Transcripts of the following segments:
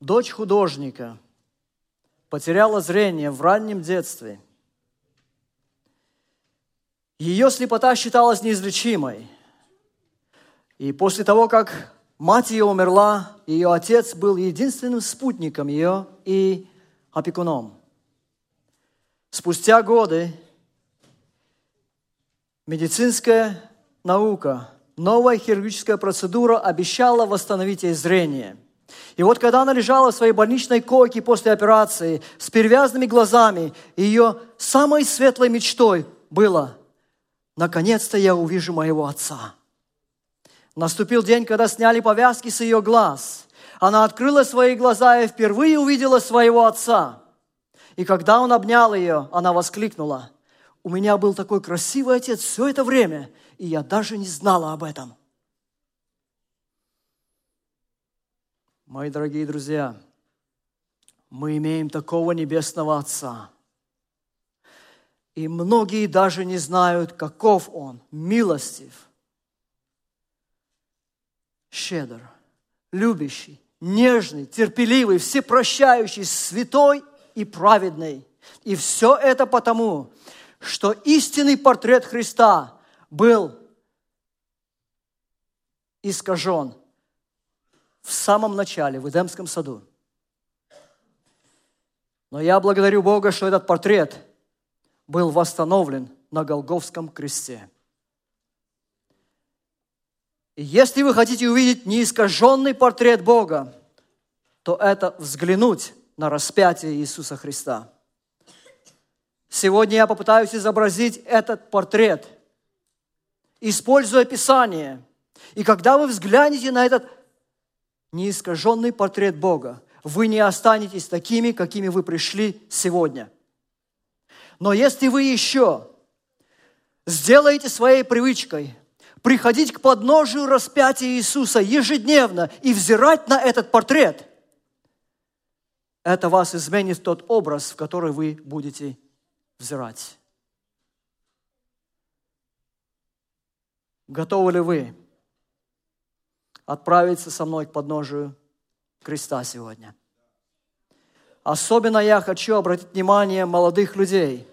дочь художника, потеряла зрение в раннем детстве. Ее слепота считалась неизлечимой. И после того, как мать ее умерла, ее отец был единственным спутником ее и опекуном. Спустя годы медицинская наука, новая хирургическая процедура обещала восстановить ей зрение – и вот когда она лежала в своей больничной койке после операции с перевязанными глазами, ее самой светлой мечтой было «Наконец-то я увижу моего отца». Наступил день, когда сняли повязки с ее глаз. Она открыла свои глаза и впервые увидела своего отца. И когда он обнял ее, она воскликнула, «У меня был такой красивый отец все это время, и я даже не знала об этом». Мои дорогие друзья, мы имеем такого небесного Отца. И многие даже не знают, каков Он, милостив, щедр, любящий, нежный, терпеливый, всепрощающий, святой и праведный. И все это потому, что истинный портрет Христа был искажен в самом начале, в Эдемском саду. Но я благодарю Бога, что этот портрет был восстановлен на Голговском кресте. И если вы хотите увидеть неискаженный портрет Бога, то это взглянуть на распятие Иисуса Христа. Сегодня я попытаюсь изобразить этот портрет, используя Писание. И когда вы взглянете на этот неискаженный портрет Бога, вы не останетесь такими, какими вы пришли сегодня. Но если вы еще сделаете своей привычкой приходить к подножию распятия Иисуса ежедневно и взирать на этот портрет, это вас изменит тот образ, в который вы будете взирать. Готовы ли вы отправиться со мной к подножию креста сегодня. Особенно я хочу обратить внимание молодых людей.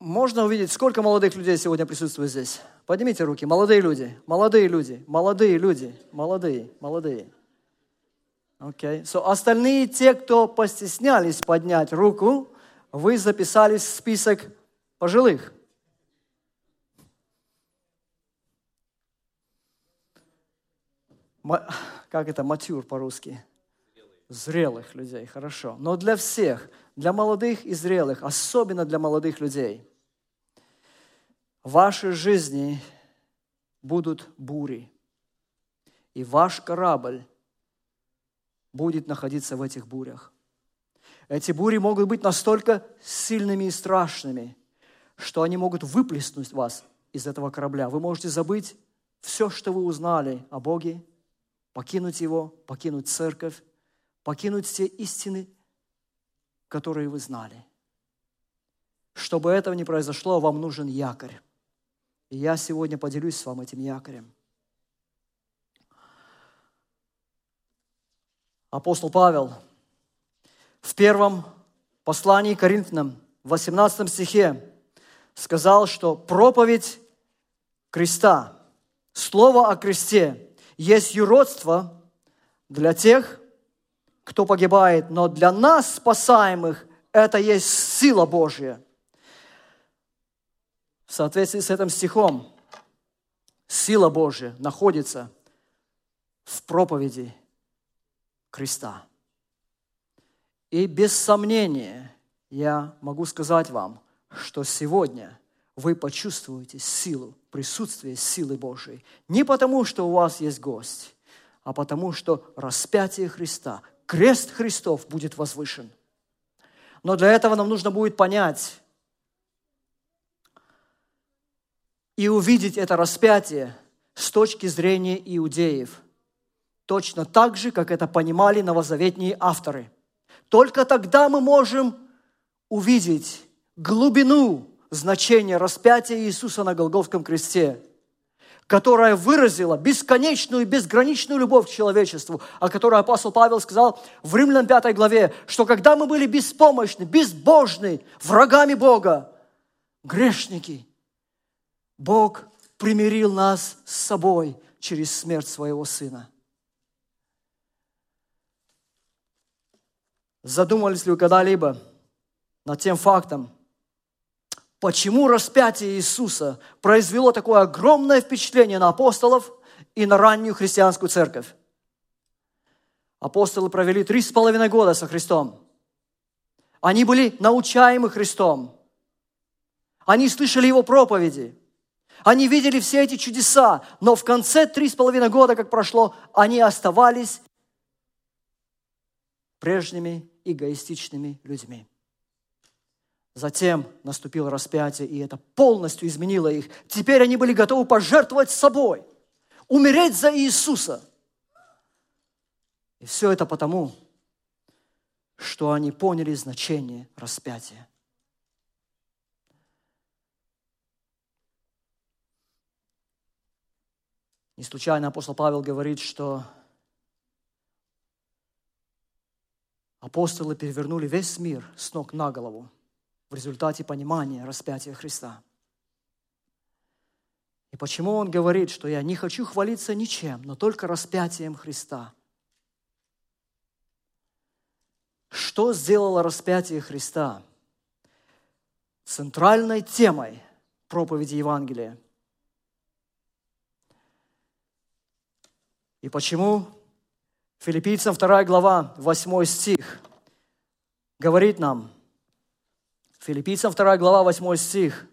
Можно увидеть, сколько молодых людей сегодня присутствует здесь? Поднимите руки. Молодые люди, молодые люди, молодые люди, молодые, молодые. Окей. Okay. So, остальные те, кто постеснялись поднять руку, вы записались в список пожилых. как это, матюр по-русски? Зрелых людей, хорошо. Но для всех, для молодых и зрелых, особенно для молодых людей, в вашей жизни будут бури. И ваш корабль будет находиться в этих бурях. Эти бури могут быть настолько сильными и страшными, что они могут выплеснуть вас из этого корабля. Вы можете забыть все, что вы узнали о Боге, покинуть его, покинуть церковь, покинуть все истины, которые вы знали. Чтобы этого не произошло, вам нужен якорь. И я сегодня поделюсь с вами этим якорем. Апостол Павел в первом послании к Коринфянам, в 18 стихе, сказал, что проповедь креста, слово о кресте есть юродство для тех, кто погибает, но для нас, спасаемых, это есть сила Божья. В соответствии с этим стихом, сила Божья находится в проповеди креста. И без сомнения я могу сказать вам, что сегодня вы почувствуете силу присутствие силы Божией. Не потому, что у вас есть гость, а потому, что распятие Христа, крест Христов будет возвышен. Но для этого нам нужно будет понять и увидеть это распятие с точки зрения иудеев. Точно так же, как это понимали новозаветные авторы. Только тогда мы можем увидеть глубину значение распятия Иисуса на Голговском кресте. которая выразила бесконечную и безграничную любовь к человечеству, о которой апостол Павел сказал в Римлянам 5 главе, что когда мы были беспомощны, безбожны, врагами Бога, грешники, Бог примирил нас с собой через смерть своего Сына. Задумались ли вы когда-либо над тем фактом, почему распятие Иисуса произвело такое огромное впечатление на апостолов и на раннюю христианскую церковь? Апостолы провели три с половиной года со Христом. Они были научаемы Христом. Они слышали Его проповеди. Они видели все эти чудеса, но в конце три с половиной года, как прошло, они оставались прежними эгоистичными людьми. Затем наступило распятие, и это полностью изменило их. Теперь они были готовы пожертвовать собой, умереть за Иисуса. И все это потому, что они поняли значение распятия. Не случайно апостол Павел говорит, что апостолы перевернули весь мир с ног на голову в результате понимания распятия Христа. И почему он говорит, что я не хочу хвалиться ничем, но только распятием Христа? Что сделало распятие Христа центральной темой проповеди Евангелия? И почему Филиппийцам 2 глава, 8 стих, говорит нам, Филиппийцам 2 глава, 8 стих,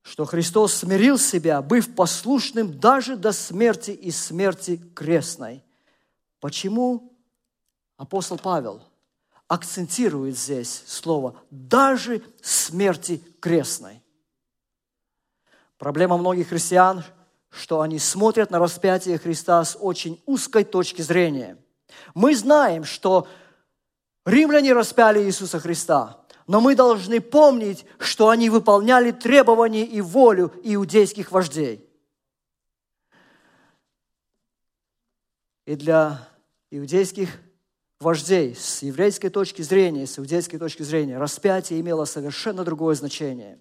что Христос смирил себя, быв послушным даже до смерти и смерти крестной. Почему апостол Павел акцентирует здесь слово «даже смерти крестной»? Проблема многих христиан – что они смотрят на распятие Христа с очень узкой точки зрения. Мы знаем, что римляне распяли Иисуса Христа, но мы должны помнить, что они выполняли требования и волю иудейских вождей. И для иудейских вождей с еврейской точки зрения, с иудейской точки зрения, распятие имело совершенно другое значение.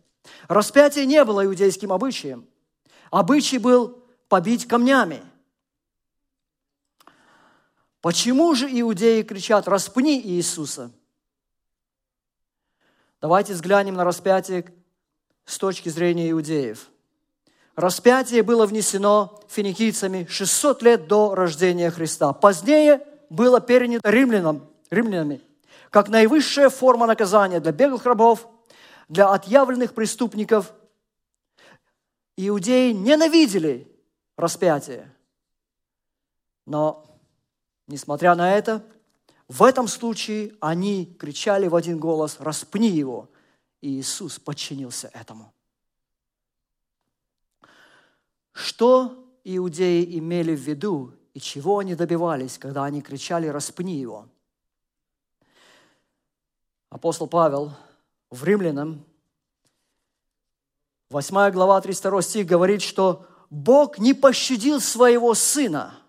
Распятие не было иудейским обычаем – Обычай был побить камнями. Почему же иудеи кричат «распни Иисуса»? Давайте взглянем на распятие с точки зрения иудеев. Распятие было внесено финикийцами 600 лет до рождения Христа. Позднее было перенято римлянам, римлянами как наивысшая форма наказания для беглых рабов, для отъявленных преступников – Иудеи ненавидели распятие. Но, несмотря на это, в этом случае они кричали в один голос «распни его!» И Иисус подчинился этому. Что иудеи имели в виду и чего они добивались, когда они кричали «распни его»? Апостол Павел в Римлянам 8 глава, 32 стих говорит, что Бог не пощадил своего Сына.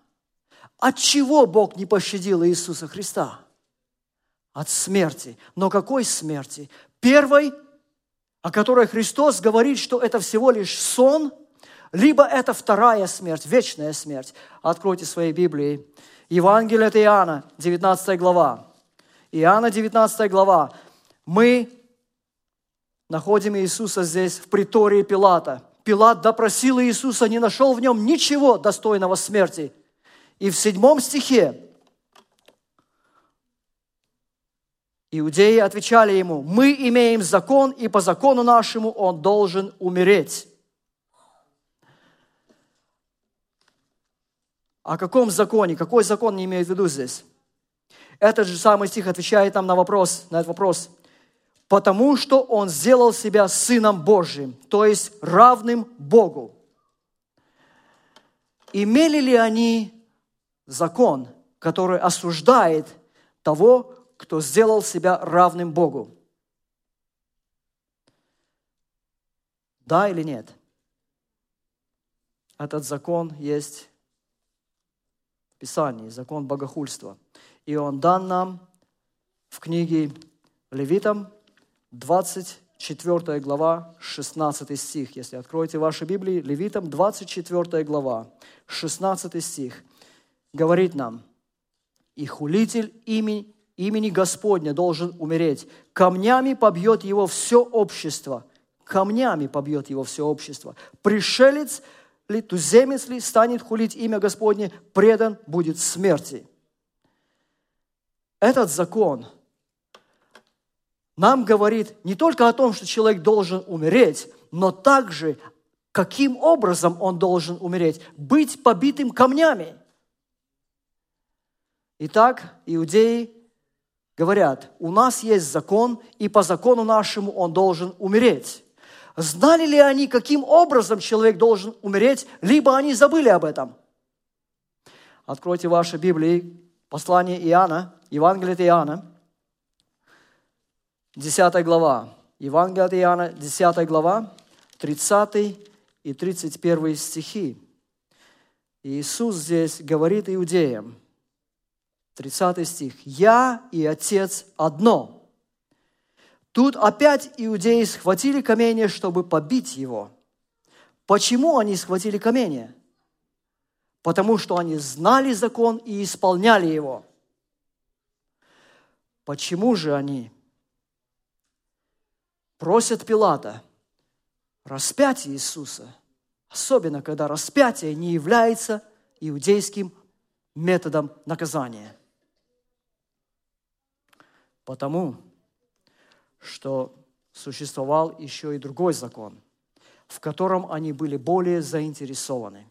От чего Бог не пощадил Иисуса Христа? От смерти. Но какой смерти? Первой, о которой Христос говорит, что это всего лишь сон, либо это вторая смерть, вечная смерть. Откройте свои Библии. Евангелие от Иоанна, 19 глава. Иоанна, 19 глава. Мы находим Иисуса здесь, в притории Пилата. Пилат допросил Иисуса, не нашел в нем ничего достойного смерти. И в седьмом стихе иудеи отвечали ему, мы имеем закон, и по закону нашему он должен умереть. О каком законе? Какой закон не имеет в виду здесь? Этот же самый стих отвечает нам на вопрос, на этот вопрос потому что Он сделал себя Сыном Божьим, то есть равным Богу. Имели ли они закон, который осуждает того, кто сделал себя равным Богу? Да или нет? Этот закон есть в Писании, закон богохульства. И он дан нам в книге Левитам, 24 глава, 16 стих. Если откроете ваши Библии, Левитам, 24 глава, 16 стих, говорит нам, «И хулитель имени, имени Господня должен умереть. Камнями побьет его все общество». Камнями побьет его все общество. Пришелец ли, туземец ли станет хулить имя Господне, предан будет смерти. Этот закон нам говорит не только о том, что человек должен умереть, но также, каким образом он должен умереть. Быть побитым камнями. Итак, иудеи говорят, у нас есть закон, и по закону нашему он должен умереть. Знали ли они, каким образом человек должен умереть, либо они забыли об этом? Откройте ваши Библии, послание Иоанна, Евангелие от Иоанна, 10 глава. Евангелие от Иоанна, 10 глава, 30 и 31 стихи. Иисус здесь говорит иудеям, 30 стих, «Я и Отец одно». Тут опять иудеи схватили камень, чтобы побить его. Почему они схватили камень? Потому что они знали закон и исполняли его. Почему же они просят Пилата распять Иисуса, особенно когда распятие не является иудейским методом наказания? Потому что существовал еще и другой закон, в котором они были более заинтересованы.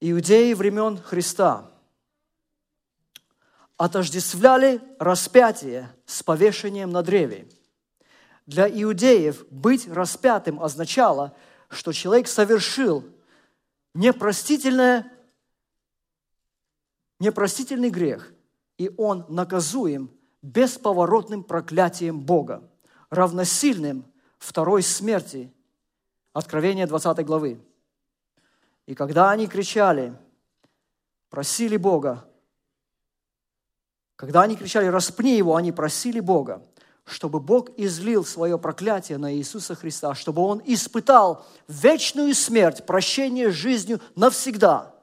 Иудеи времен Христа отождествляли распятие с повешением на древе. Для иудеев быть распятым означало, что человек совершил непростительное, непростительный грех, и он наказуем – бесповоротным проклятием Бога, равносильным второй смерти. Откровение 20 главы. И когда они кричали, просили Бога, когда они кричали «распни его», они просили Бога, чтобы Бог излил свое проклятие на Иисуса Христа, чтобы Он испытал вечную смерть, прощение жизнью навсегда.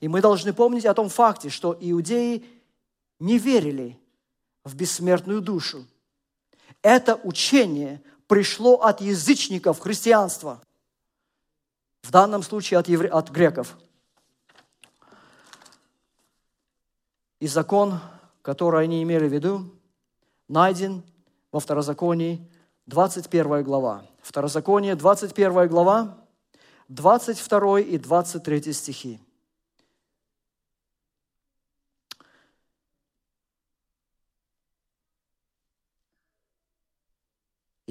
И мы должны помнить о том факте, что иудеи не верили в бессмертную душу. Это учение пришло от язычников христианства, в данном случае от, евре... от греков. И закон, который они имели в виду, найден во Второзаконии, 21 глава. Второзаконие, 21 глава, 22 и 23 стихи.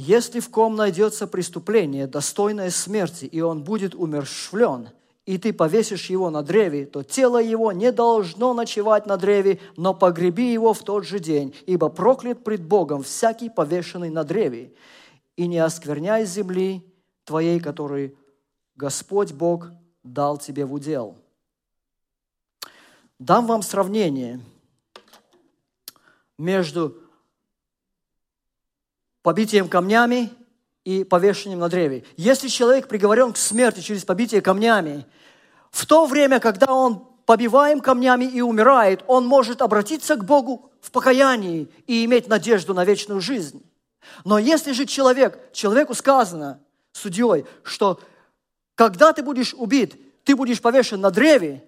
Если в ком найдется преступление, достойное смерти, и он будет умершвлен, и ты повесишь его на древе, то тело его не должно ночевать на древе, но погреби его в тот же день, ибо проклят пред Богом всякий повешенный на древе. И не оскверняй земли твоей, которую Господь Бог дал тебе в удел. Дам вам сравнение между побитием камнями и повешением на древе. Если человек приговорен к смерти через побитие камнями, в то время, когда он побиваем камнями и умирает, он может обратиться к Богу в покаянии и иметь надежду на вечную жизнь. Но если же человек, человеку сказано судьей, что когда ты будешь убит, ты будешь повешен на древе,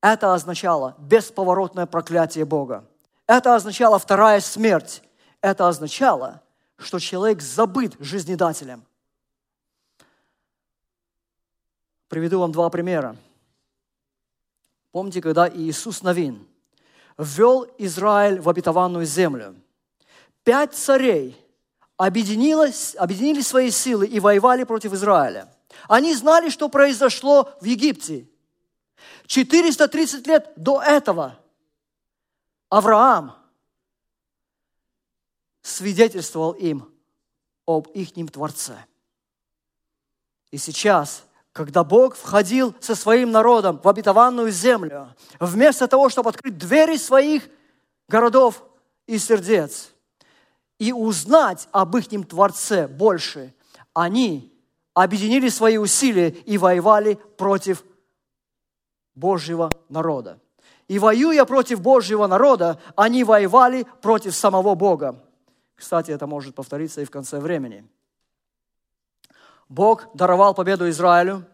это означало бесповоротное проклятие Бога. Это означало вторая смерть это означало, что человек забыт жизнедателем. Приведу вам два примера. Помните, когда Иисус Новин ввел Израиль в обетованную землю, пять царей объединились, объединили свои силы и воевали против Израиля. Они знали, что произошло в Египте. 430 лет до этого Авраам – свидетельствовал им об ихнем Творце. И сейчас, когда Бог входил со своим народом в обетованную землю, вместо того, чтобы открыть двери своих городов и сердец и узнать об их Творце больше, они объединили свои усилия и воевали против Божьего народа. И воюя против Божьего народа, они воевали против самого Бога. Кстати, это может повториться и в конце времени. Бог даровал победу Израилю.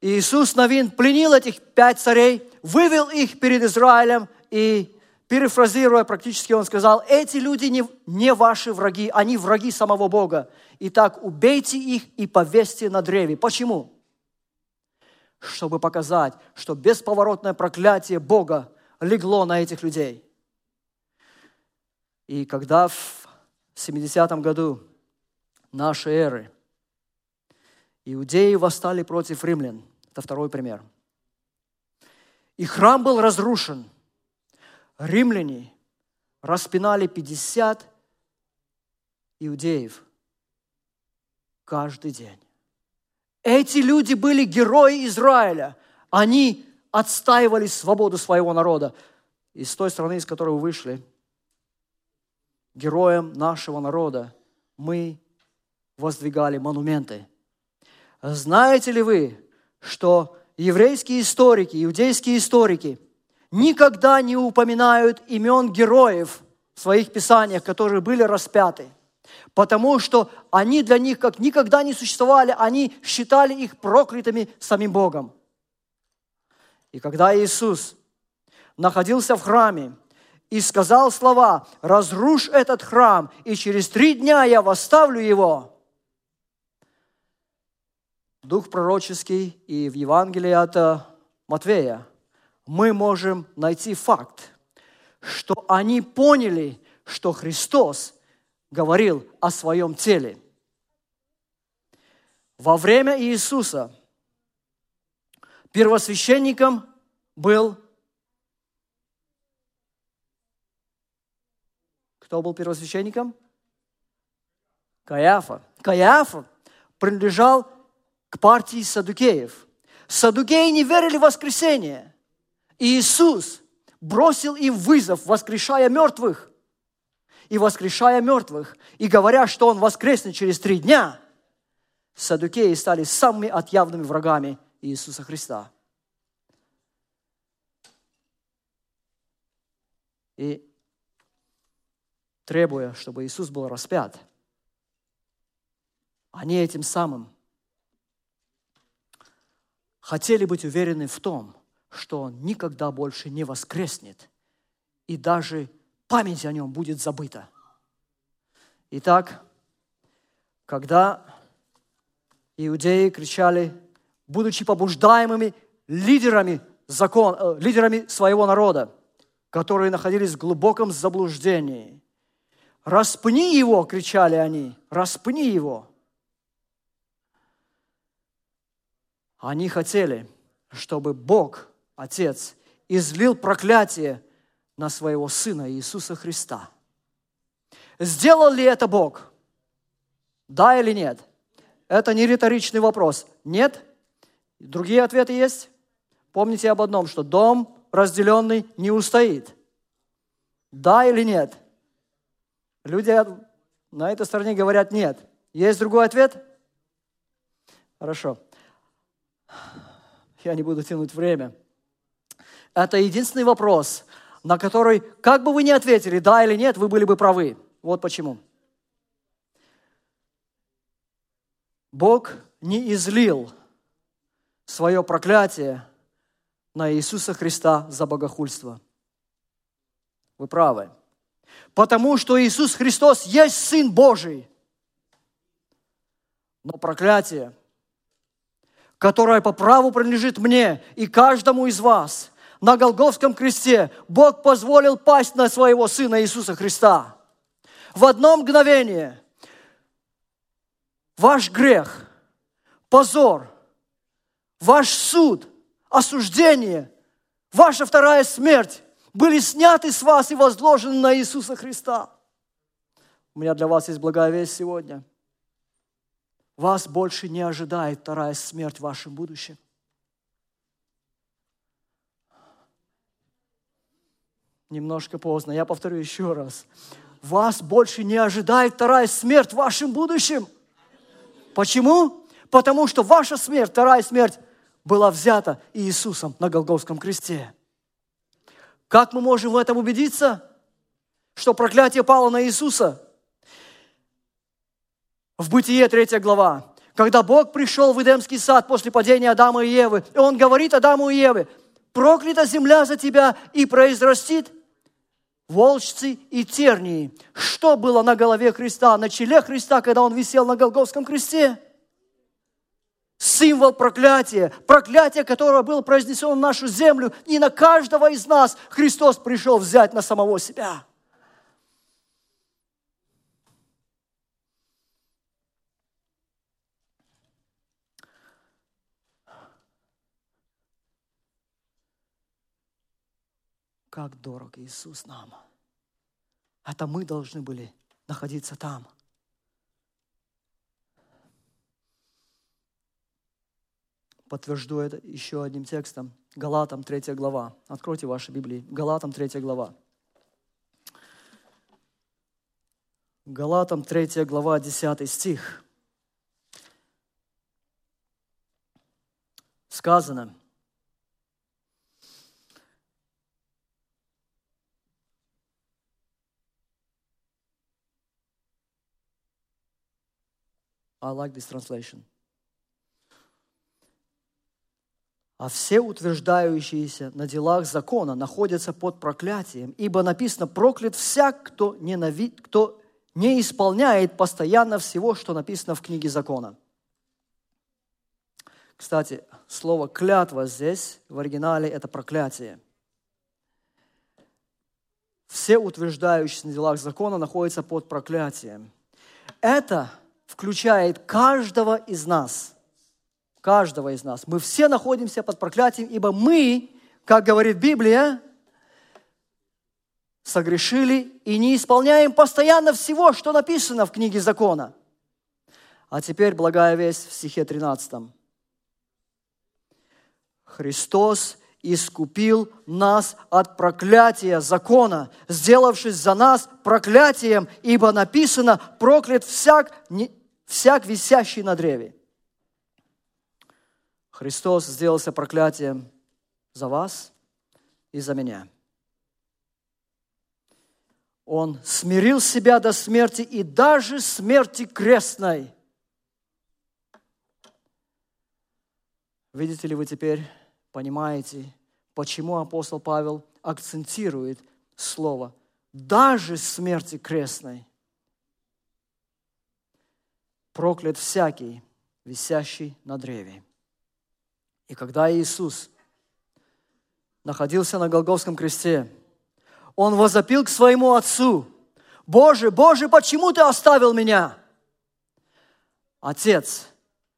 Иисус Новин пленил этих пять царей, вывел их перед Израилем и, перефразируя практически, он сказал, эти люди не, не ваши враги, они враги самого Бога. Итак, убейте их и повесьте на древе. Почему? Чтобы показать, что бесповоротное проклятие Бога легло на этих людей. И когда в 70-м году нашей эры иудеи восстали против римлян, это второй пример, и храм был разрушен, римляне распинали 50 иудеев – каждый день. Эти люди были герои Израиля. Они отстаивали свободу своего народа. И с той страны, из которой вы вышли, героям нашего народа мы воздвигали монументы. Знаете ли вы, что еврейские историки, иудейские историки никогда не упоминают имен героев в своих писаниях, которые были распяты – потому что они для них как никогда не существовали, они считали их проклятыми самим Богом. И когда Иисус находился в храме и сказал слова «Разрушь этот храм, и через три дня я восставлю его», Дух пророческий и в Евангелии от Матвея мы можем найти факт, что они поняли, что Христос – говорил о своем теле. Во время Иисуса первосвященником был Кто был первосвященником? Каяфа. Каяфа принадлежал к партии садукеев. Садукеи не верили в воскресение. И Иисус бросил им вызов, воскрешая мертвых и воскрешая мертвых, и говоря, что Он воскреснет через три дня, садукеи стали самыми отъявными врагами Иисуса Христа. И требуя, чтобы Иисус был распят, они этим самым хотели быть уверены в том, что Он никогда больше не воскреснет и даже память о нем будет забыта. Итак, когда иудеи кричали, будучи побуждаемыми лидерами, закон, э, лидерами своего народа, которые находились в глубоком заблуждении. «Распни его!» – кричали они. «Распни его!» Они хотели, чтобы Бог, Отец, излил проклятие на своего Сына Иисуса Христа. Сделал ли это Бог? Да или нет? Это не риторичный вопрос. Нет? Другие ответы есть? Помните об одном, что дом разделенный не устоит. Да или нет? Люди на этой стороне говорят нет. Есть другой ответ? Хорошо. Я не буду тянуть время. Это единственный вопрос, на который, как бы вы ни ответили, да или нет, вы были бы правы. Вот почему. Бог не излил свое проклятие на Иисуса Христа за богохульство. Вы правы. Потому что Иисус Христос есть Сын Божий. Но проклятие, которое по праву принадлежит мне и каждому из вас – на Голговском кресте Бог позволил пасть на своего Сына Иисуса Христа. В одно мгновение ваш грех, позор, ваш суд, осуждение, ваша вторая смерть были сняты с вас и возложены на Иисуса Христа. У меня для вас есть благая весть сегодня. вас больше не ожидает вторая смерть в вашем будущем. Немножко поздно, я повторю еще раз. Вас больше не ожидает вторая смерть в вашем будущем. Почему? Потому что ваша смерть, вторая смерть, была взята Иисусом на Голгофском кресте. Как мы можем в этом убедиться? Что проклятие пало на Иисуса. В Бытие 3 глава. Когда Бог пришел в Эдемский сад после падения Адама и Евы, и Он говорит Адаму и Еве, проклята земля за тебя и произрастит волчцы и тернии. Что было на голове Христа, на челе Христа, когда Он висел на Голгофском кресте? Символ проклятия, проклятие, которое было произнесено в нашу землю, и на каждого из нас Христос пришел взять на самого себя. Как дорог Иисус нам. Это мы должны были находиться там – подтвержду это еще одним текстом. Галатам 3 глава. Откройте ваши Библии. Галатам 3 глава. Галатам 3 глава, 10 стих. Сказано, I like this translation. А все утверждающиеся на делах закона находятся под проклятием, ибо написано, проклят всяк, кто, ненавид, кто не исполняет постоянно всего, что написано в книге закона. Кстати, слово «клятва» здесь, в оригинале, это проклятие. Все утверждающиеся на делах закона находятся под проклятием. Это включает каждого из нас – каждого из нас. Мы все находимся под проклятием, ибо мы, как говорит Библия, согрешили и не исполняем постоянно всего, что написано в книге закона. А теперь благая весть в стихе 13. Христос искупил нас от проклятия закона, сделавшись за нас проклятием, ибо написано, проклят всяк, всяк висящий на древе. Христос сделался проклятием за вас и за меня. Он смирил себя до смерти и даже смерти крестной. Видите ли вы теперь, понимаете, почему апостол Павел акцентирует слово «даже смерти крестной». Проклят всякий, висящий на древе. И когда Иисус находился на Голговском кресте, Он возопил к своему Отцу, «Боже, Боже, почему Ты оставил меня?» Отец,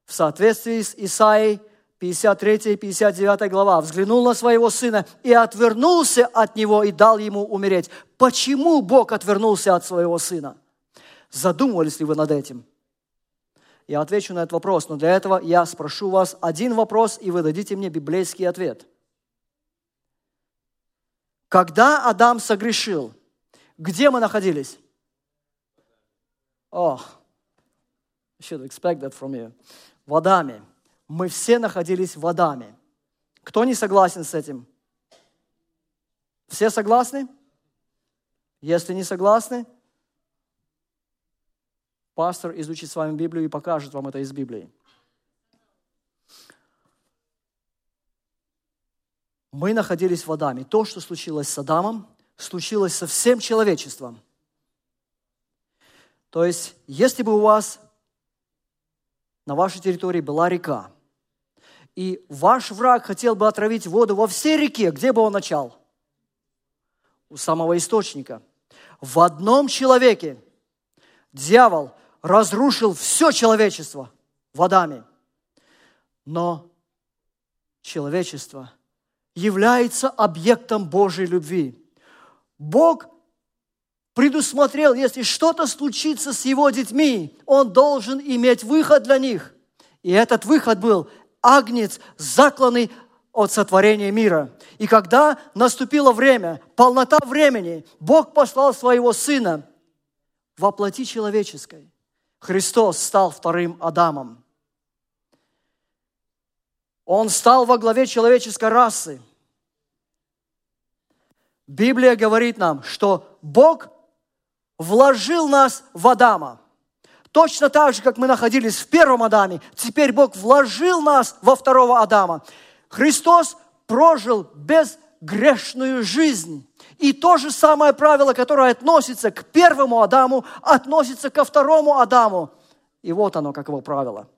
в соответствии с Исаией 53 и 59 глава, взглянул на своего сына и отвернулся от него и дал ему умереть. Почему Бог отвернулся от своего сына? Задумывались ли вы над этим? Я отвечу на этот вопрос, но для этого я спрошу вас один вопрос, и вы дадите мне библейский ответ. Когда Адам согрешил, где мы находились? О, oh, should expect that from you. В Адаме. Мы все находились в Адаме. Кто не согласен с этим? Все согласны? Если не согласны, Пастор изучит с вами Библию и покажет вам это из Библии. Мы находились в Адаме. То, что случилось с Адамом, случилось со всем человечеством. То есть, если бы у вас на вашей территории была река, и ваш враг хотел бы отравить воду во всей реке, где бы он начал? У самого источника. В одном человеке дьявол разрушил все человечество в Адаме. Но человечество является объектом Божьей любви. Бог предусмотрел, если что-то случится с его детьми, он должен иметь выход для них. И этот выход был агнец, закланный от сотворения мира. И когда наступило время, полнота времени, Бог послал своего Сына во плоти человеческой. Христос стал вторым Адамом. Он стал во главе человеческой расы. Библия говорит нам, что Бог вложил нас в Адама. Точно так же, как мы находились в первом Адаме, теперь Бог вложил нас во второго Адама. Христос прожил безгрешную жизнь. И то же самое правило, которое относится к первому Адаму, относится ко второму Адаму. И вот оно, как его правило.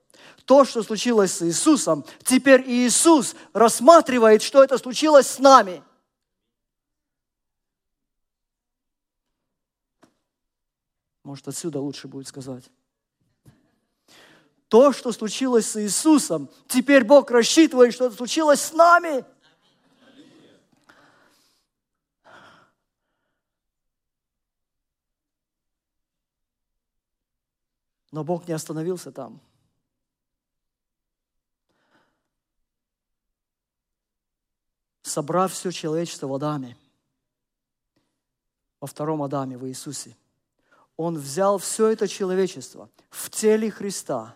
То, что случилось с Иисусом, теперь Иисус рассматривает, что это случилось с нами. Может, отсюда лучше будет сказать. То, что случилось с Иисусом, теперь Бог рассчитывает, что это случилось с нами. Но Бог не остановился там. Собрав все человечество в Адаме, во втором Адаме, в Иисусе – он взял все это человечество в теле Христа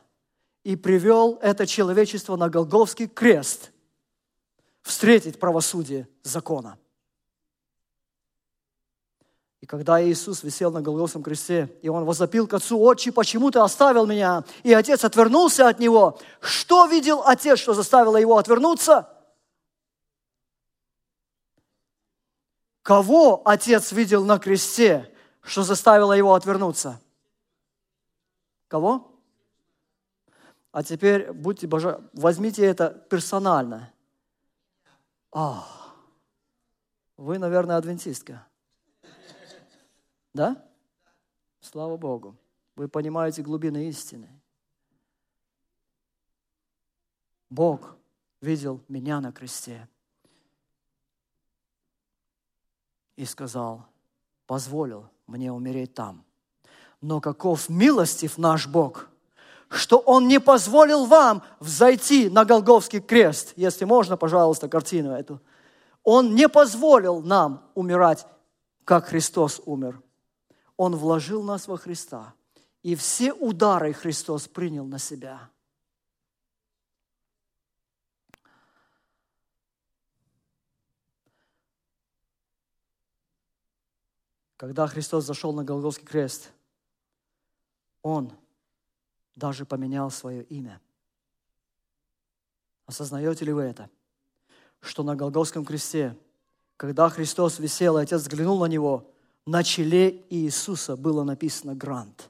и привел это человечество на Голговский крест встретить правосудие закона. И когда Иисус висел на Голгофском кресте, и Он возопил к Отцу, «Отче, почему Ты оставил меня?» И Отец отвернулся от Него. Что видел Отец, что заставило Его отвернуться? Кого Отец видел на кресте? что заставило его отвернуться? Кого? А теперь будьте божа, возьмите это персонально. А, вы, наверное, адвентистка. Да? Слава Богу. Вы понимаете глубины истины. Бог видел меня на кресте и сказал, позволил мне умереть там. Но каков милостив наш Бог, что Он не позволил вам взойти на Голговский крест. Если можно, пожалуйста, картину эту. Он не позволил нам умирать, как Христос умер. Он вложил нас во Христа. И все удары Христос принял на себя. Когда Христос зашел на Голгофский крест, Он даже поменял свое имя. Осознаете ли вы это? Что на Голгофском кресте, когда Христос висел, и Отец взглянул на Него, на челе Иисуса было написано «Грант».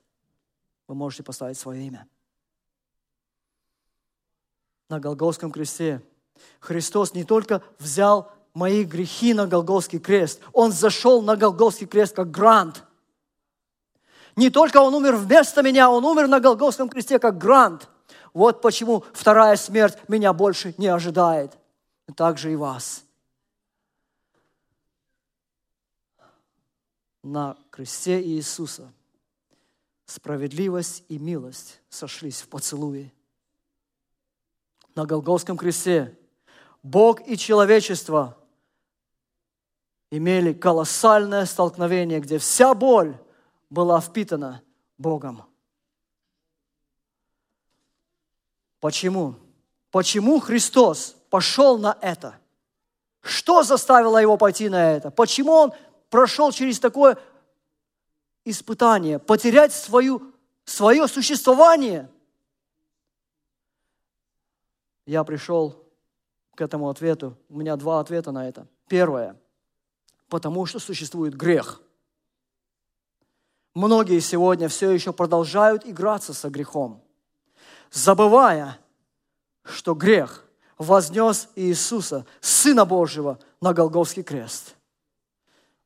Вы можете поставить свое имя. На Голгофском кресте Христос не только взял мои грехи на Голгофский крест. Он зашел на Голгофский крест как грант. Не только Он умер вместо меня, Он умер на Голгофском кресте как грант. Вот почему вторая смерть меня больше не ожидает. Так же и вас. На кресте Иисуса справедливость и милость сошлись в поцелуе. На Голгофском кресте Бог и человечество имели колоссальное столкновение, где вся боль была впитана Богом. Почему? Почему Христос пошел на это? Что заставило его пойти на это? Почему он прошел через такое испытание, потерять свою, свое существование? Я пришел к этому ответу. У меня два ответа на это. Первое – потому что существует грех. Многие сегодня все еще продолжают играться со грехом, забывая, что грех вознес Иисуса, Сына Божьего, на Голговский крест.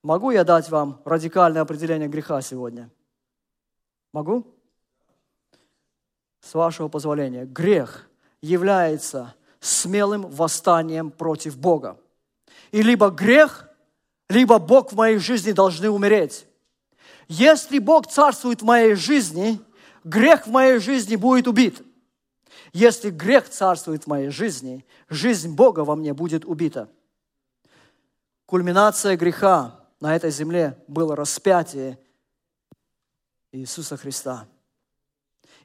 Могу я дать вам радикальное определение греха сегодня? Могу? С вашего позволения. Грех является смелым восстанием против Бога. И либо грех либо Бог в моей жизни должны умереть. Если Бог царствует в моей жизни, грех в моей жизни будет убит. Если грех царствует в моей жизни, жизнь Бога во мне будет убита. Кульминация греха на этой земле было распятие Иисуса Христа.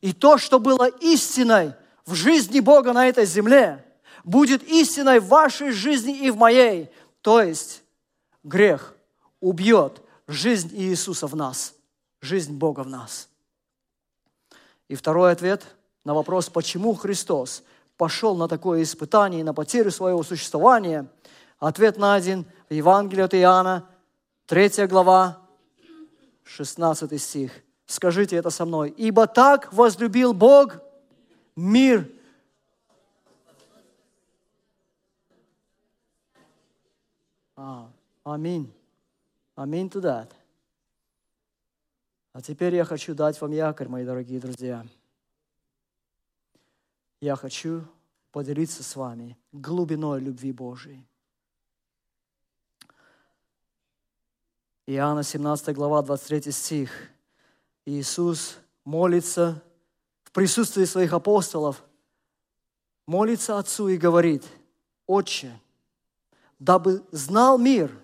И то, что было истиной в жизни Бога на этой земле, будет истиной в вашей жизни и в моей. То есть грех убьет жизнь Иисуса в нас, жизнь Бога в нас. И второй ответ на вопрос, почему Христос пошел на такое испытание, на потерю своего существования, ответ найден в Евангелии от Иоанна, 3 глава, 16 стих. Скажите это со мной. «Ибо так возлюбил Бог мир, а, Аминь. Аминь that. А теперь я хочу дать вам якорь, мои дорогие друзья. Я хочу поделиться с вами глубиной любви Божией. Иоанна 17 глава, 23 стих. Иисус молится в присутствии своих апостолов, молится Отцу и говорит, «Отче, дабы знал мир,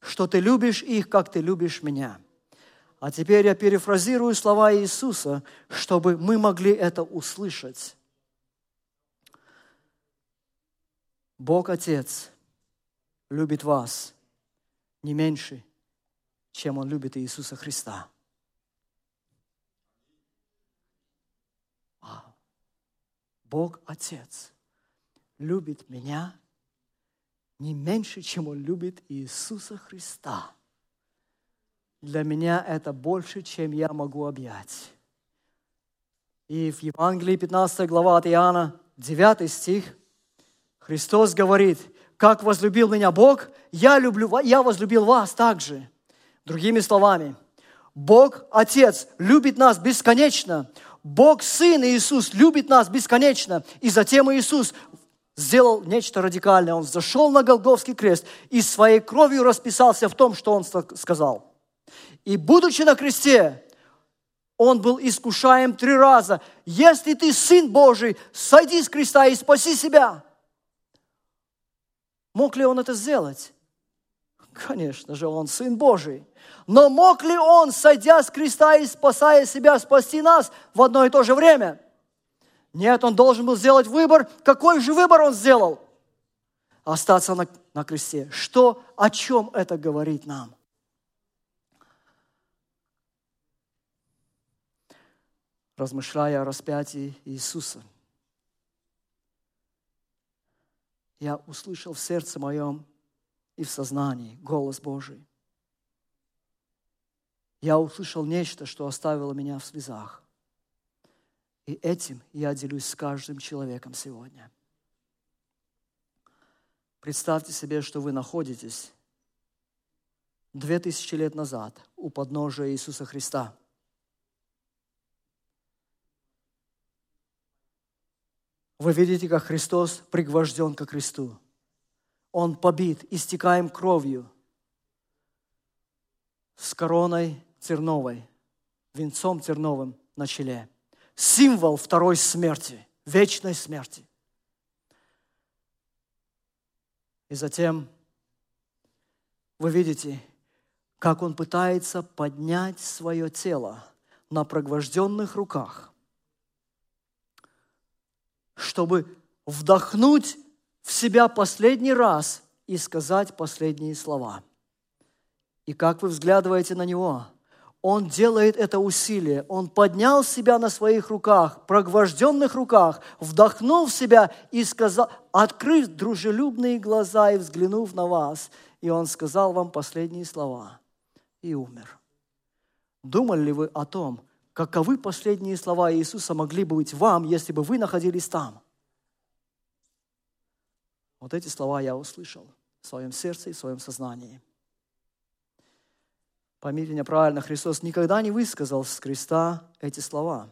что ты любишь их, как ты любишь меня. А теперь я перефразирую слова Иисуса, чтобы мы могли это услышать. Бог Отец любит вас не меньше, чем Он любит Иисуса Христа. Бог Отец любит меня не меньше, чем Он любит Иисуса Христа. Для меня это больше, чем я могу объять. И в Евангелии 15 глава от Иоанна, 9 стих, Христос говорит, как возлюбил меня Бог, я, люблю, я возлюбил вас также. Другими словами, Бог Отец любит нас бесконечно. Бог Сын Иисус любит нас бесконечно. И затем Иисус сделал нечто радикальное. Он зашел на Голговский крест и своей кровью расписался в том, что он сказал. И будучи на кресте, он был искушаем три раза. Если ты Сын Божий, сойди с креста и спаси себя. Мог ли он это сделать? Конечно же, он Сын Божий. Но мог ли он, сойдя с креста и спасая себя, спасти нас в одно и то же время? Нет, он должен был сделать выбор. Какой же выбор он сделал? Остаться на, на кресте. Что, о чем это говорит нам? Размышляя о распятии Иисуса, я услышал в сердце моем и в сознании голос Божий. Я услышал нечто, что оставило меня в слезах. И этим я делюсь с каждым человеком сегодня. Представьте себе, что вы находитесь две тысячи лет назад у подножия Иисуса Христа. Вы видите, как Христос пригвожден ко кресту. Он побит, истекаем кровью, с короной терновой, венцом терновым на челе – символ второй смерти, вечной смерти. И затем вы видите, как он пытается поднять свое тело на прогвожденных руках, чтобы вдохнуть в себя последний раз и сказать последние слова. И как вы взглядываете на него – он делает это усилие. Он поднял себя на своих руках, прогвожденных руках, вдохнул в себя и сказал, открыв дружелюбные глаза и взглянув на вас, и он сказал вам последние слова и умер. Думали ли вы о том, каковы последние слова Иисуса могли бы быть вам, если бы вы находились там? Вот эти слова я услышал в своем сердце и в своем сознании – Поймите меня правильно, Христос никогда не высказал с креста эти слова.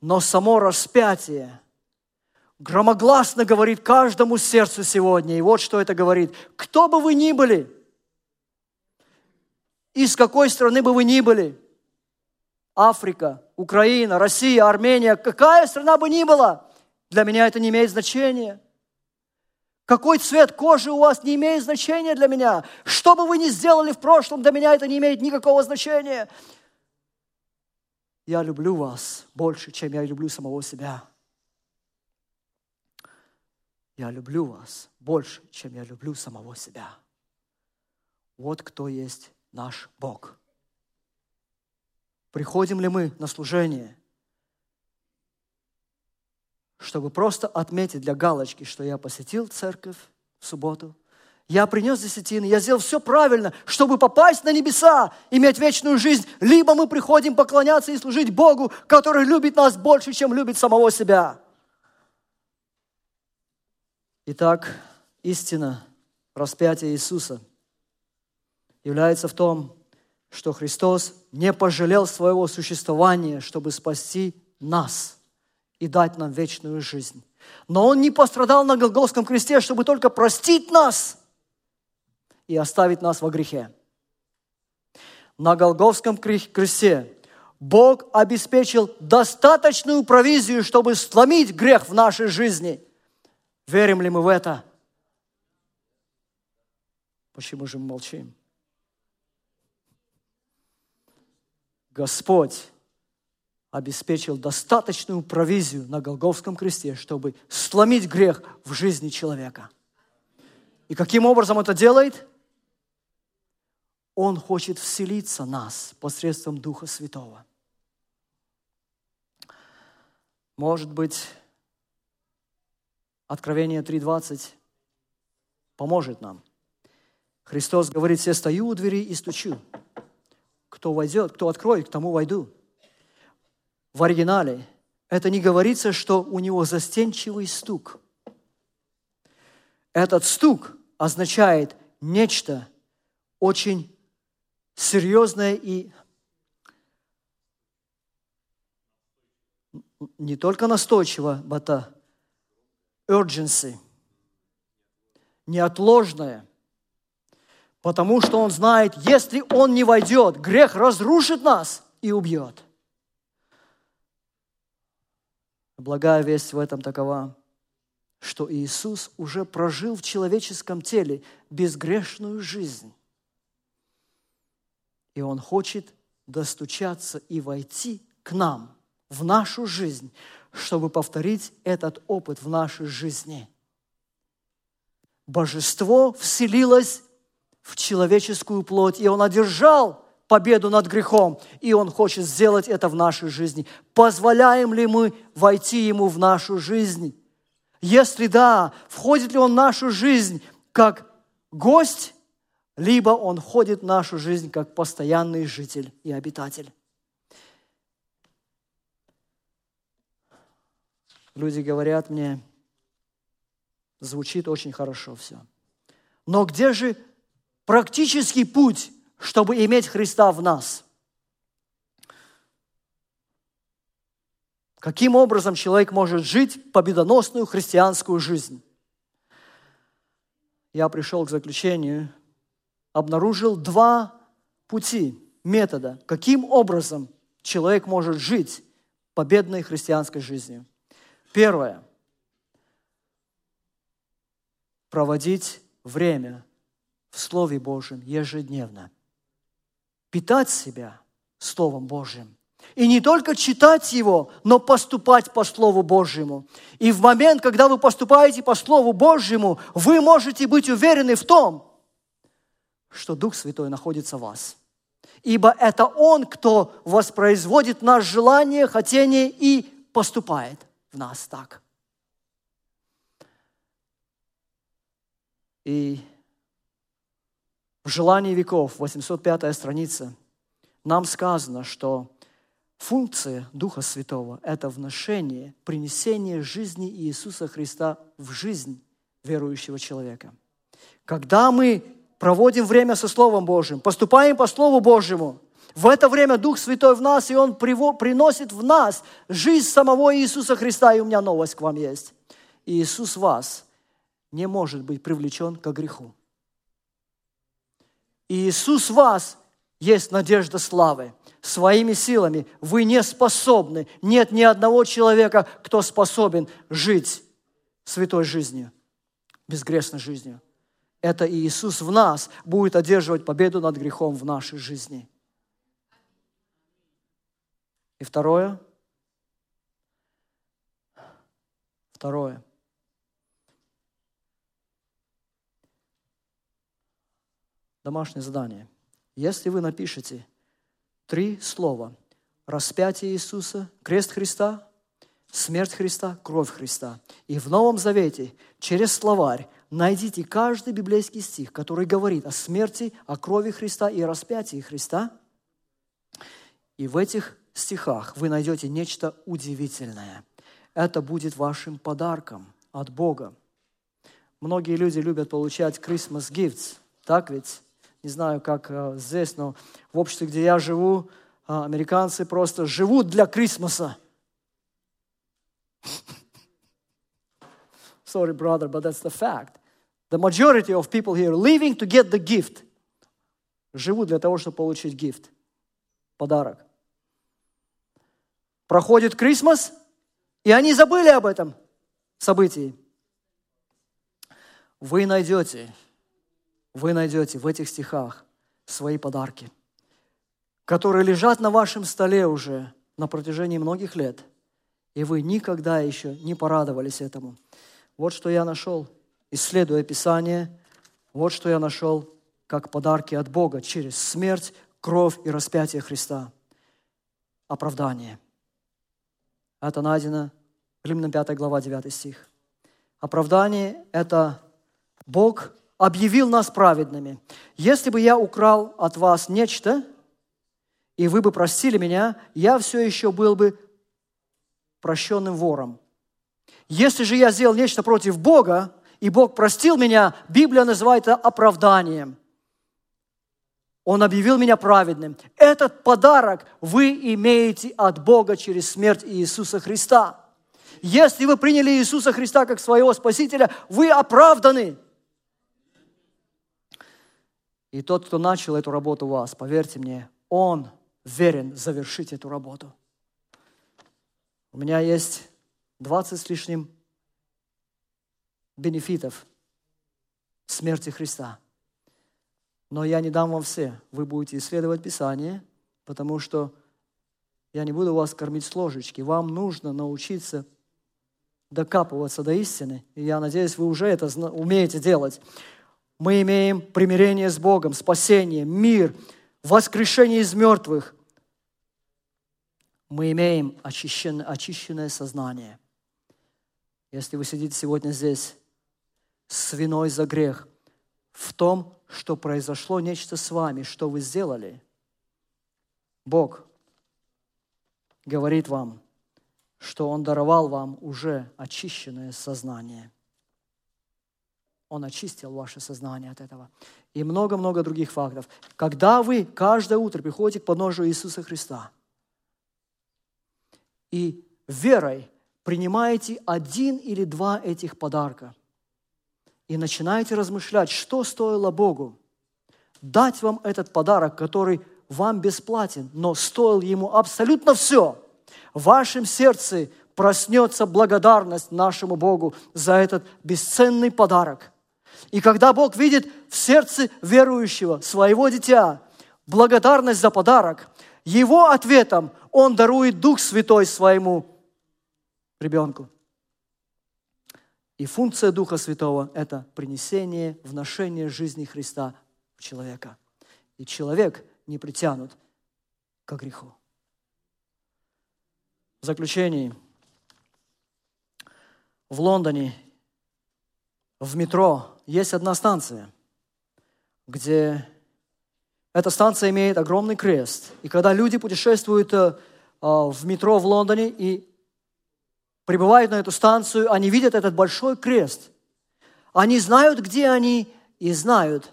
Но само распятие громогласно говорит каждому сердцу сегодня. И вот что это говорит. Кто бы вы ни были, из какой страны бы вы ни были, Африка, Украина, Россия, Армения, какая страна бы ни была, для меня это не имеет значения. Какой цвет кожи у вас не имеет значения для меня. Что бы вы ни сделали в прошлом, для меня это не имеет никакого значения. Я люблю вас больше, чем я люблю самого себя. Я люблю вас больше, чем я люблю самого себя. Вот кто есть наш Бог. Приходим ли мы на служение, чтобы просто отметить для галочки, что я посетил церковь в субботу, я принес десятины, я сделал все правильно, чтобы попасть на небеса, иметь вечную жизнь. Либо мы приходим поклоняться и служить Богу, который любит нас больше, чем любит самого себя. Итак, истина распятия Иисуса является в том, что Христос не пожалел своего существования, чтобы спасти нас и дать нам вечную жизнь. Но Он не пострадал на Голгофском кресте, чтобы только простить нас и оставить нас во грехе. На Голгофском кресте Бог обеспечил достаточную провизию, чтобы сломить грех в нашей жизни – Верим ли мы в это? Почему же мы молчим? Господь обеспечил достаточную провизию на Голговском кресте, чтобы сломить грех в жизни человека. И каким образом это делает? Он хочет вселиться в нас посредством Духа Святого. Может быть, Откровение 3.20 поможет нам. Христос говорит, все стою у двери и стучу. Кто войдет, кто откроет, к тому войду. В оригинале это не говорится, что у него застенчивый стук. Этот стук означает нечто очень серьезное и не только настойчиво, бата, urgency, неотложное, потому что он знает, если он не войдет, грех разрушит нас и убьет. Благая весть в этом такова, что Иисус уже прожил в человеческом теле безгрешную жизнь. И Он хочет достучаться и войти к нам, в нашу жизнь, чтобы повторить этот опыт в нашей жизни. Божество вселилось в человеческую плоть, и Он одержал победу над грехом, и Он хочет сделать это в нашей жизни. Позволяем ли мы войти Ему в нашу жизнь? Если да, входит ли Он в нашу жизнь как гость, либо Он входит в нашу жизнь как постоянный житель и обитатель. Люди говорят мне, звучит очень хорошо все. Но где же практический путь, чтобы иметь Христа в нас? Каким образом человек может жить победоносную христианскую жизнь? Я пришел к заключению, обнаружил два пути, метода, каким образом человек может жить победной христианской жизнью. Первое. Проводить время в Слове Божьем ежедневно. Питать себя Словом Божьим. И не только читать его, но поступать по Слову Божьему. И в момент, когда вы поступаете по Слову Божьему, вы можете быть уверены в том, что Дух Святой находится в вас. Ибо это Он, кто воспроизводит наше желание, хотение и поступает в нас так. И в «Желании веков», 805 страница, нам сказано, что функция Духа Святого – это вношение, принесение жизни Иисуса Христа в жизнь верующего человека. Когда мы проводим время со Словом Божьим, поступаем по Слову Божьему – в это время Дух Святой в нас, и Он приносит в нас жизнь самого Иисуса Христа. И у меня новость к вам есть. Иисус вас не может быть привлечен к греху. Иисус вас есть надежда славы. Своими силами вы не способны. Нет ни одного человека, кто способен жить святой жизнью, безгрешной жизнью. Это Иисус в нас будет одерживать победу над грехом в нашей жизни. И второе. Второе. Домашнее задание. Если вы напишете три слова распятие Иисуса, крест Христа, смерть Христа, кровь Христа. И в Новом Завете через словарь найдите каждый библейский стих, который говорит о смерти, о крови Христа и распятии Христа. И в этих стихах вы найдете нечто удивительное. Это будет вашим подарком от Бога. Многие люди любят получать Christmas gifts, так ведь? Не знаю, как э, здесь, но в обществе, где я живу, э, американцы просто живут для Крисмоса. Sorry, brother, but that's the fact. The majority of people here living to get the gift. Живут для того, чтобы получить гифт, подарок. Проходит Крисмас, и они забыли об этом событии. Вы найдете, вы найдете в этих стихах свои подарки, которые лежат на вашем столе уже на протяжении многих лет, и вы никогда еще не порадовались этому. Вот что я нашел – исследуя Писание, вот что я нашел как подарки от Бога через смерть, кровь и распятие Христа. Оправдание. Это найдено Римлянам 5 глава 9 стих. Оправдание – это Бог объявил нас праведными. Если бы я украл от вас нечто, и вы бы простили меня, я все еще был бы прощенным вором. Если же я сделал нечто против Бога, и Бог простил меня, Библия называет это оправданием. Он объявил меня праведным. Этот подарок вы имеете от Бога через смерть Иисуса Христа. Если вы приняли Иисуса Христа как своего Спасителя, вы оправданы. И тот, кто начал эту работу у вас, поверьте мне, он верен завершить эту работу. У меня есть 20 с лишним бенефитов смерти Христа. Но я не дам вам все. Вы будете исследовать Писание, потому что я не буду вас кормить с ложечки. Вам нужно научиться докапываться до истины. И я надеюсь, вы уже это умеете делать. Мы имеем примирение с Богом, спасение, мир, воскрешение из мертвых. Мы имеем очищенное, очищенное сознание. Если вы сидите сегодня здесь с виной за грех, в том, что произошло нечто с вами, что вы сделали. Бог говорит вам, что Он даровал вам уже очищенное сознание. Он очистил ваше сознание от этого. И много-много других фактов. Когда вы каждое утро приходите к подножию Иисуса Христа и верой принимаете один или два этих подарка – и начинаете размышлять, что стоило Богу дать вам этот подарок, который вам бесплатен, но стоил Ему абсолютно все. В вашем сердце проснется благодарность нашему Богу за этот бесценный подарок. И когда Бог видит в сердце верующего, своего дитя, благодарность за подарок, его ответом Он дарует Дух Святой своему ребенку. И функция Духа Святого – это принесение, вношение жизни Христа в человека. И человек не притянут к греху. В заключении, в Лондоне, в метро есть одна станция, где эта станция имеет огромный крест. И когда люди путешествуют э, в метро в Лондоне и прибывают на эту станцию, они видят этот большой крест. Они знают, где они, и знают,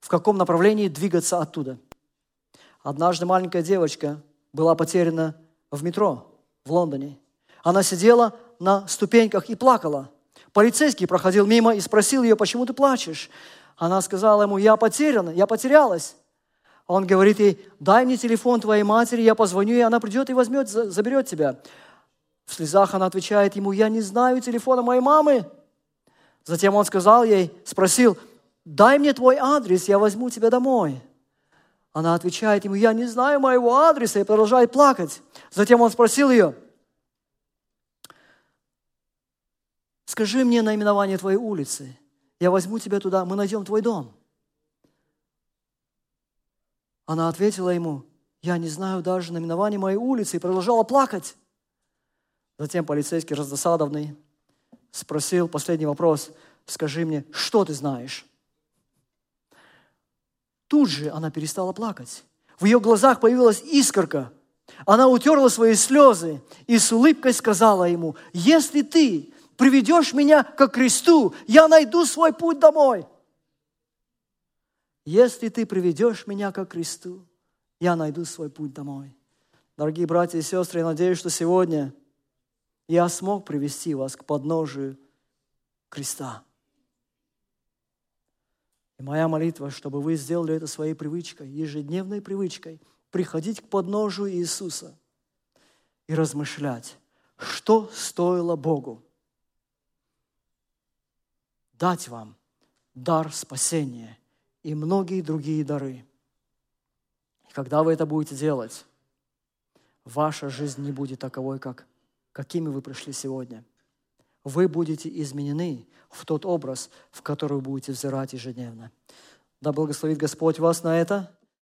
в каком направлении двигаться оттуда. Однажды маленькая девочка была потеряна в метро в Лондоне. Она сидела на ступеньках и плакала. Полицейский проходил мимо и спросил ее, почему ты плачешь? Она сказала ему, я потеряна, я потерялась. Он говорит ей, дай мне телефон твоей матери, я позвоню, и она придет и возьмет, заберет тебя. В слезах она отвечает ему, я не знаю телефона моей мамы. Затем он сказал ей, спросил, дай мне твой адрес, я возьму тебя домой. Она отвечает ему, я не знаю моего адреса, и продолжает плакать. Затем он спросил ее, скажи мне наименование твоей улицы, я возьму тебя туда, мы найдем твой дом. Она ответила ему, я не знаю даже наименование моей улицы, и продолжала плакать. Затем полицейский раздосадованный спросил последний вопрос, скажи мне, что ты знаешь? Тут же она перестала плакать. В ее глазах появилась искорка. Она утерла свои слезы и с улыбкой сказала ему, если ты приведешь меня к кресту, я найду свой путь домой. Если ты приведешь меня к кресту, я найду свой путь домой. Дорогие братья и сестры, я надеюсь, что сегодня я смог привести вас к подножию креста. И моя молитва, чтобы вы сделали это своей привычкой, ежедневной привычкой, приходить к подножию Иисуса и размышлять, что стоило Богу дать вам дар спасения и многие другие дары. И когда вы это будете делать, ваша жизнь не будет таковой, как, какими вы пришли сегодня. Вы будете изменены в тот образ, в который вы будете взирать ежедневно. Да благословит Господь вас на это.